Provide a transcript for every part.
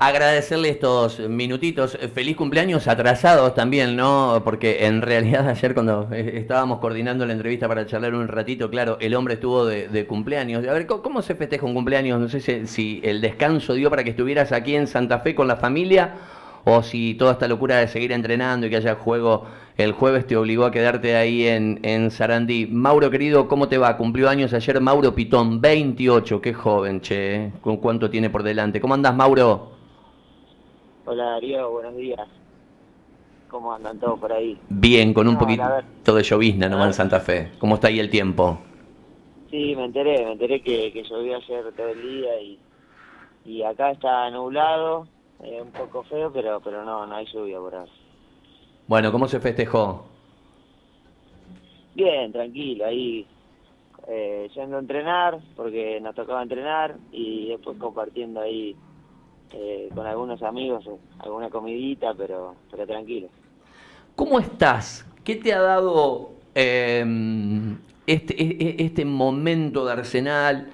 agradecerle estos minutitos. Feliz cumpleaños atrasados también, ¿no? Porque en realidad ayer cuando eh, estábamos coordinando la entrevista para charlar un ratito, claro, el hombre estuvo de, cumpleaños. A ver, ¿cómo, se festeja un cumpleaños? No sé si, el descanso dio para que estuvieras aquí en Santa Fe con la familia o si toda esta locura de seguir entrenando y que haya juego el jueves te obligó a quedarte ahí en, en Sarandí. Mauro, querido, ¿cómo te va? Cumplió años ayer Mauro Pitón, 28, qué joven, che, ¿con cuánto tiene por delante? ¿Cómo andas, Mauro? Hola Darío, buenos días. ¿Cómo andan todos por ahí? Bien, con un poquito de llovizna nomás en Santa Fe. ¿Cómo está ahí el tiempo? Sí, me enteré, me enteré que, que llovió ayer todo el día y, y acá está nublado, eh, un poco feo, pero pero no, no hay lluvia por ahora. Bueno, ¿cómo se festejó? Bien, tranquilo, ahí eh, yendo a entrenar, porque nos tocaba entrenar, y después compartiendo ahí con algunos amigos, eh, alguna comidita, pero, pero tranquilo. ¿Cómo estás? ¿Qué te ha dado em, este, e, e, este momento de Arsenal?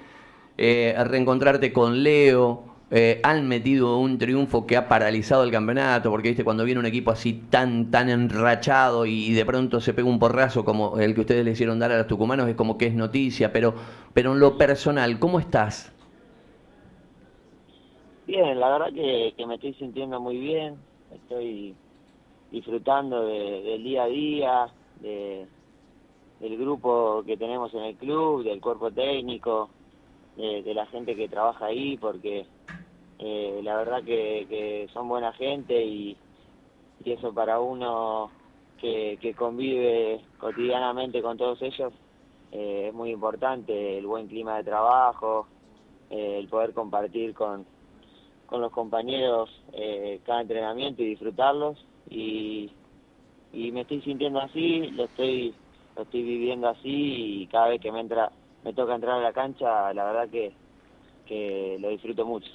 Eh, reencontrarte con Leo, eh, han metido un triunfo que ha paralizado el campeonato, porque viste cuando viene un equipo así tan, tan enrachado y, de pronto se pega un porrazo como el que ustedes le hicieron dar a los tucumanos, es como que es noticia, pero, pero en lo personal, ¿cómo estás? Bien, la verdad que, me estoy sintiendo muy bien, estoy disfrutando del día a día, de, del grupo que tenemos en el club, del cuerpo técnico, de la gente que trabaja ahí, porque eh, la verdad que, son buena gente y, eso para uno que, convive cotidianamente con todos ellos eh, es muy importante, el buen clima de trabajo, eh, el poder compartir con, con los compañeros cada entrenamiento y disfrutarlos y, y me estoy sintiendo así, lo estoy, lo estoy viviendo así y cada vez que me entra, me toca entrar a la cancha, la verdad que, que lo disfruto mucho.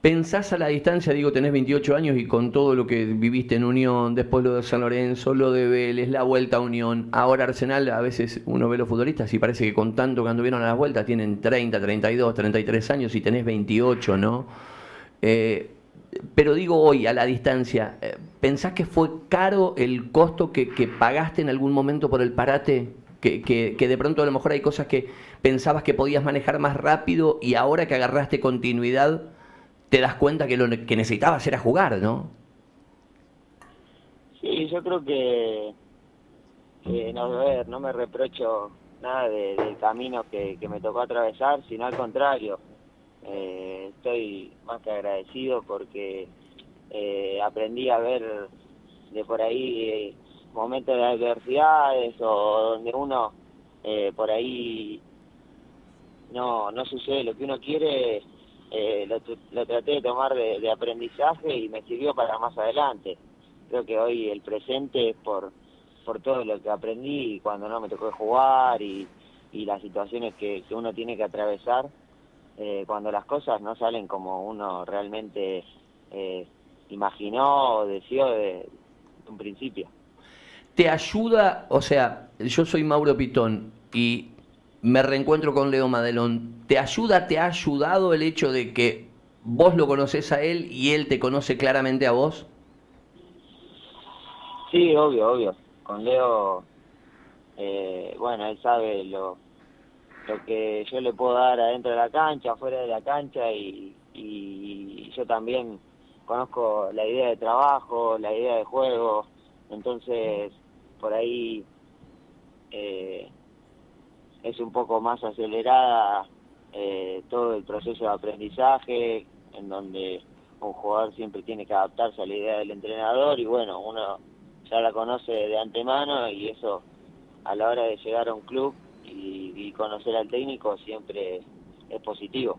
¿Pensás a la distancia, digo, tenés 28 años y con todo lo que viviste en Unión, después lo de San Lorenzo, lo de Vélez, la vuelta a Unión, ahora Arsenal, a veces uno ve los futbolistas y parece que con tanto que anduvieron a las vueltas tienen 30, 32, 33 años y tenés 28, ¿no? Eh, pero digo hoy, a la distancia, eh, ¿pensás que fue caro el costo que, pagaste en algún momento por el parate? Que, de pronto a lo mejor hay cosas que pensabas que podías manejar más rápido y ahora que agarraste continuidad te das cuenta que lo que necesitabas era jugar, ¿no? Sí, yo creo que, no, ver, no me reprocho nada del camino que, me tocó atravesar, sino al contrario, eh, estoy más que agradecido porque eh, aprendí a ver de por ahí eh, momentos de adversidades o donde uno por ahí no, no sucede lo que uno quiere eh, lo, traté de tomar de, aprendizaje y me sirvió para más adelante. Creo que hoy el presente es por, por todo lo que aprendí cuando no me tocó jugar y, y las situaciones que, uno tiene que atravesar eh, cuando las cosas no salen como uno realmente eh, imaginó o deseó de un principio. ¿Te ayuda, o sea, yo soy Mauro Pitón y me reencuentro con Leo Madelón. ¿Te ayuda, te ha ayudado el hecho de que vos lo conoces a él y él te conoce claramente a vos? Sí, obvio, obvio. Con Leo, eh, bueno, él sabe lo, lo que yo le puedo dar adentro de la cancha, afuera de la cancha y, yo también conozco la idea de trabajo, la idea de juego, entonces por ahí eh, es un poco más acelerada eh, todo el proceso de aprendizaje, en donde un jugador siempre tiene que adaptarse a la idea del entrenador y bueno, uno ya la conoce de antemano y eso a la hora de llegar a un club y, conocer al técnico siempre es positivo.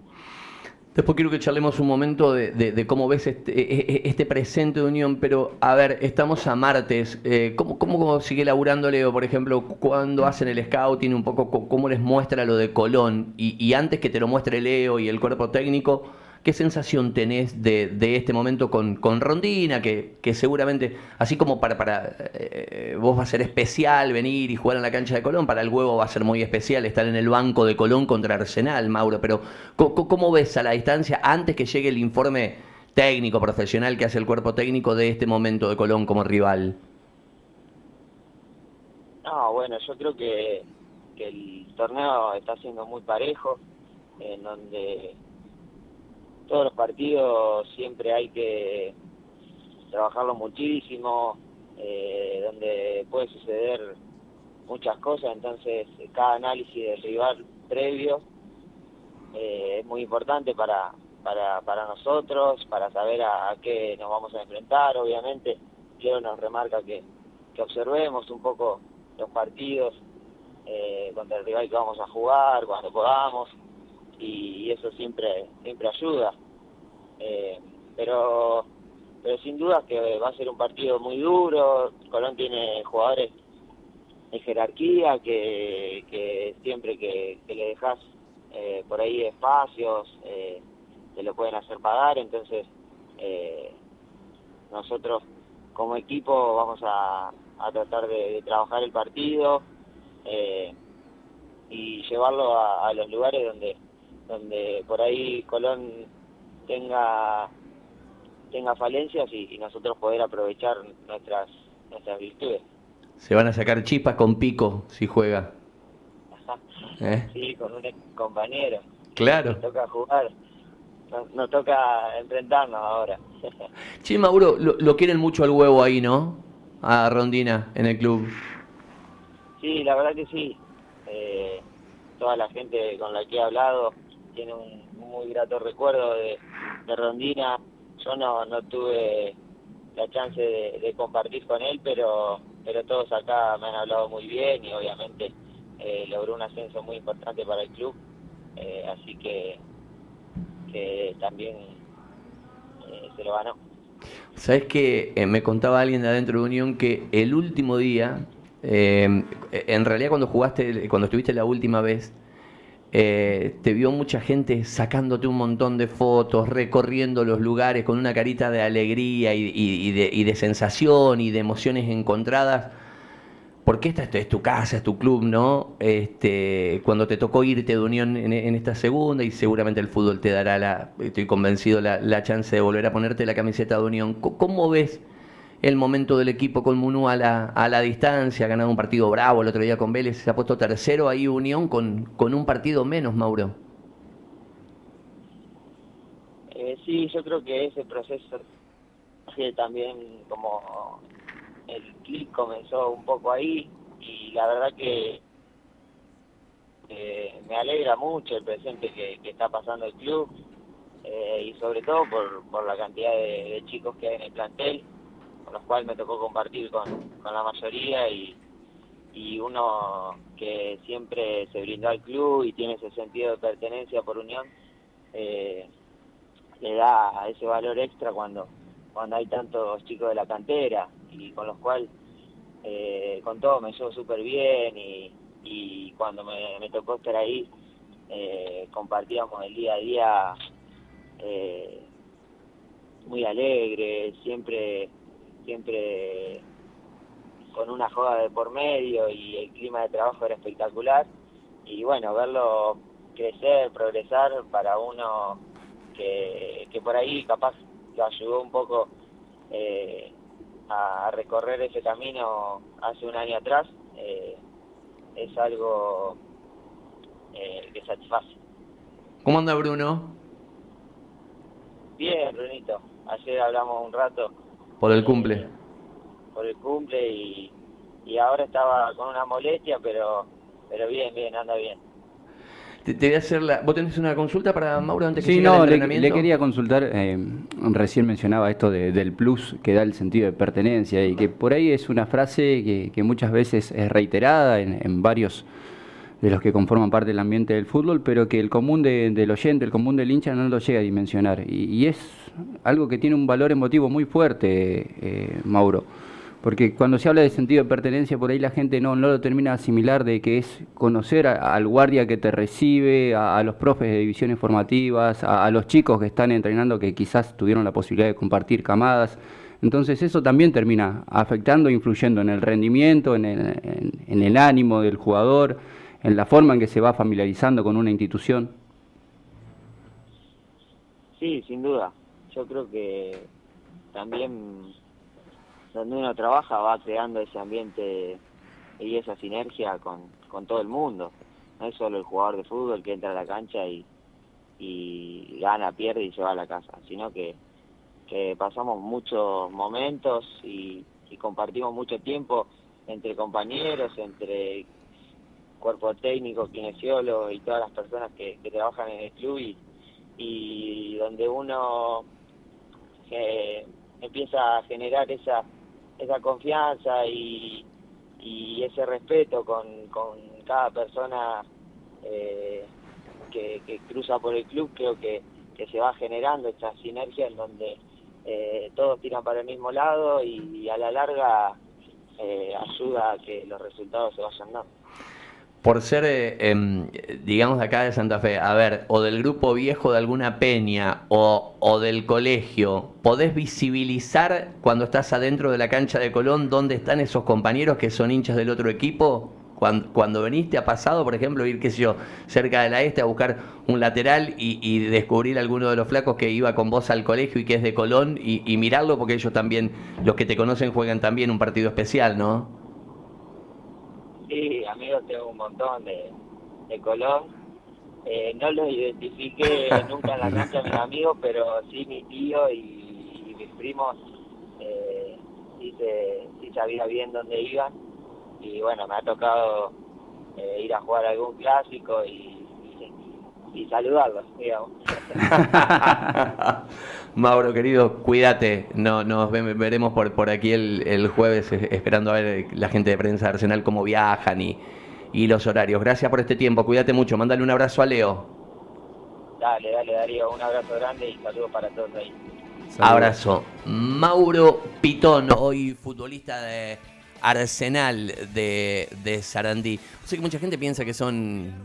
Después quiero que charlemos un momento de, cómo ves este, e, e, este, presente de Unión, pero a ver, estamos a martes. Eh, ¿cómo, ¿Cómo sigue laburando Leo, por ejemplo, cuando hacen el scouting, un poco cómo les muestra lo de Colón? Y antes que te lo muestre Leo y el cuerpo técnico, ¿Qué sensación tenés de, de este momento con, con Rondina? Que, que, seguramente, así como para, para eh, vos va a ser especial venir y jugar en la cancha de Colón, para el huevo va a ser muy especial estar en el banco de Colón contra Arsenal, Mauro. Pero, ¿cómo, ves a la distancia antes que llegue el informe técnico, profesional que hace el cuerpo técnico de este momento de Colón como rival? No, bueno, yo creo que, el torneo está siendo muy parejo, en donde todos los partidos siempre hay que trabajarlo muchísimo, eh, donde puede suceder muchas cosas, entonces cada análisis del rival previo eh, es muy importante para, para, para nosotros, para saber a, qué nos vamos a enfrentar, obviamente. Quiero nos remarca que, que observemos un poco los partidos eh, contra el rival que vamos a jugar, cuando podamos, y, eso siempre, siempre ayuda. Eh, pero, pero sin duda que va a ser un partido muy duro, Colón tiene jugadores de jerarquía que, que siempre que, que le dejas eh, por ahí espacios, eh, te lo pueden hacer pagar, entonces eh, nosotros como equipo vamos a, tratar de, trabajar el partido y llevarlo a, los lugares donde donde por ahí Colón tenga tenga falencias y, nosotros poder aprovechar nuestras nuestras virtudes. Se van a sacar chispas con pico si juega. ¿Eh? Sí, con un compañero. Claro. toca jugar nos, toca enfrentarnos ahora. Che, Mauro, lo, quieren mucho al huevo ahí, ¿no? A Rondina en el club. Sí, la verdad que sí. Eh, toda la gente con la que he hablado tiene un, muy grato recuerdo de, Rondina. Yo no, no tuve la chance de, compartir con él, pero, pero todos acá me han hablado muy bien y obviamente eh, logró un ascenso muy importante para el club. Eh, así que que también eh, se lo ganó. Sabes que me contaba alguien de adentro de Unión que el último día, en realidad cuando jugaste, cuando estuviste la última vez, te vio mucha gente sacándote un montón de fotos, recorriendo los lugares con una carita de alegría y de sensación y de emociones encontradas porque esta es tu casa, es tu club, ¿no? Este, cuando te tocó irte de Unión en, esta segunda y seguramente el fútbol te dará la, estoy convencido, la, chance de volver a ponerte la camiseta de Unión. ¿Cómo ves el momento del equipo con Munú a la, a la distancia? Ha ganado un partido bravo el otro día con Vélez, se ha puesto tercero ahí Unión con, con un partido menos, Mauro. Eh, sí, yo creo que ese proceso también como el clic comenzó un poco ahí y la verdad que me alegra mucho el presente que, está pasando el club eh, y sobre todo por, por la cantidad de, chicos que hay en el plantel, con los cuales me tocó compartir con, con la mayoría y, y uno que siempre se brindó al club y tiene ese sentido de pertenencia por unión, eh, le da ese valor extra cuando, cuando hay tantos chicos de la cantera y con los cuales eh, con todo me llevo súper bien y, y, cuando me, tocó estar ahí eh, compartíamos el día a día eh, muy alegre, siempre, siempre con una joda de por medio y el clima de trabajo era espectacular y bueno, verlo crecer, progresar para uno que, que por ahí capaz lo ayudó un poco eh, a recorrer ese camino hace un año atrás eh, es algo eh, que satisface. ¿Cómo anda Bruno? Bien, Brunito. Ayer hablamos un rato. Por el cumple. Por el cumple y, y ahora estaba con una molestia, pero pero bien, bien, anda bien. Te, voy a hacer la... ¿Vos tenés una consulta para Mauro antes que sí, no, le, le, quería consultar, eh, recién mencionaba esto del plus que da el sentido de pertenencia y que por ahí es una frase que, muchas veces es reiterada en, varios de los que conforman parte del ambiente del fútbol, pero que el común del oyente, el común del hincha no lo llega a dimensionar. Y, es algo que tiene un valor emotivo muy fuerte, eh, Mauro. Porque cuando se habla de sentido de pertenencia, por ahí la gente no, no lo termina de asimilar de que es conocer al guardia que te recibe, a, los profes de divisiones formativas, a, los chicos que están entrenando que quizás tuvieron la posibilidad de compartir camadas. Entonces eso también termina afectando, influyendo en el rendimiento, en el, en el ánimo del jugador, en la forma en que se va familiarizando con una institución. Sí, sin duda, yo creo que también donde uno trabaja va creando ese ambiente y esa sinergia con, con todo el mundo. No es solo el jugador de fútbol que entra a la cancha y, y gana, pierde y se va a la casa, sino que, que pasamos muchos momentos y, compartimos mucho tiempo entre compañeros, entre cuerpo técnico, kinesiólogo y todas las personas que, que trabajan en el club y, y donde uno eh, empieza a generar esa esa confianza y, y ese respeto con, con cada persona eh, que, que, cruza por el club, creo que, que se va generando esta sinergia en donde eh, todos tiran para el mismo lado y, y a la larga eh, ayuda a que los resultados se vayan dando por ser, eh, eh, digamos, de acá de Santa Fe, a ver, o del grupo viejo de alguna peña o, o, del colegio, ¿podés visibilizar cuando estás adentro de la cancha de Colón dónde están esos compañeros que son hinchas del otro equipo? Cuando, cuando veniste ha pasado, por ejemplo, ir, qué sé yo, cerca de la este a buscar un lateral y, y descubrir alguno de los flacos que iba con vos al colegio y que es de Colón y, y mirarlo porque ellos también, los que te conocen, juegan también un partido especial, ¿no? Sí, amigos tengo un montón de, de Colón. Eh, no los identifiqué nunca en la cancha mis amigos, pero sí mi tío y, y mis primos eh, sí, se, sí sabía bien dónde iban. Y bueno, me ha tocado eh, ir a jugar algún clásico y, y, y saludarlos, digamos. Mauro, querido, cuídate. No, nos veremos por, por aquí el, el, jueves esperando a ver la gente de prensa de Arsenal cómo viajan y, y los horarios. Gracias por este tiempo, cuídate mucho. Mándale un abrazo a Leo. Dale, dale, Darío. Un abrazo grande y saludos para todos ahí. Abrazo. Mauro Pitón, hoy futbolista de Arsenal de, de Sarandí. Sé que mucha gente piensa que son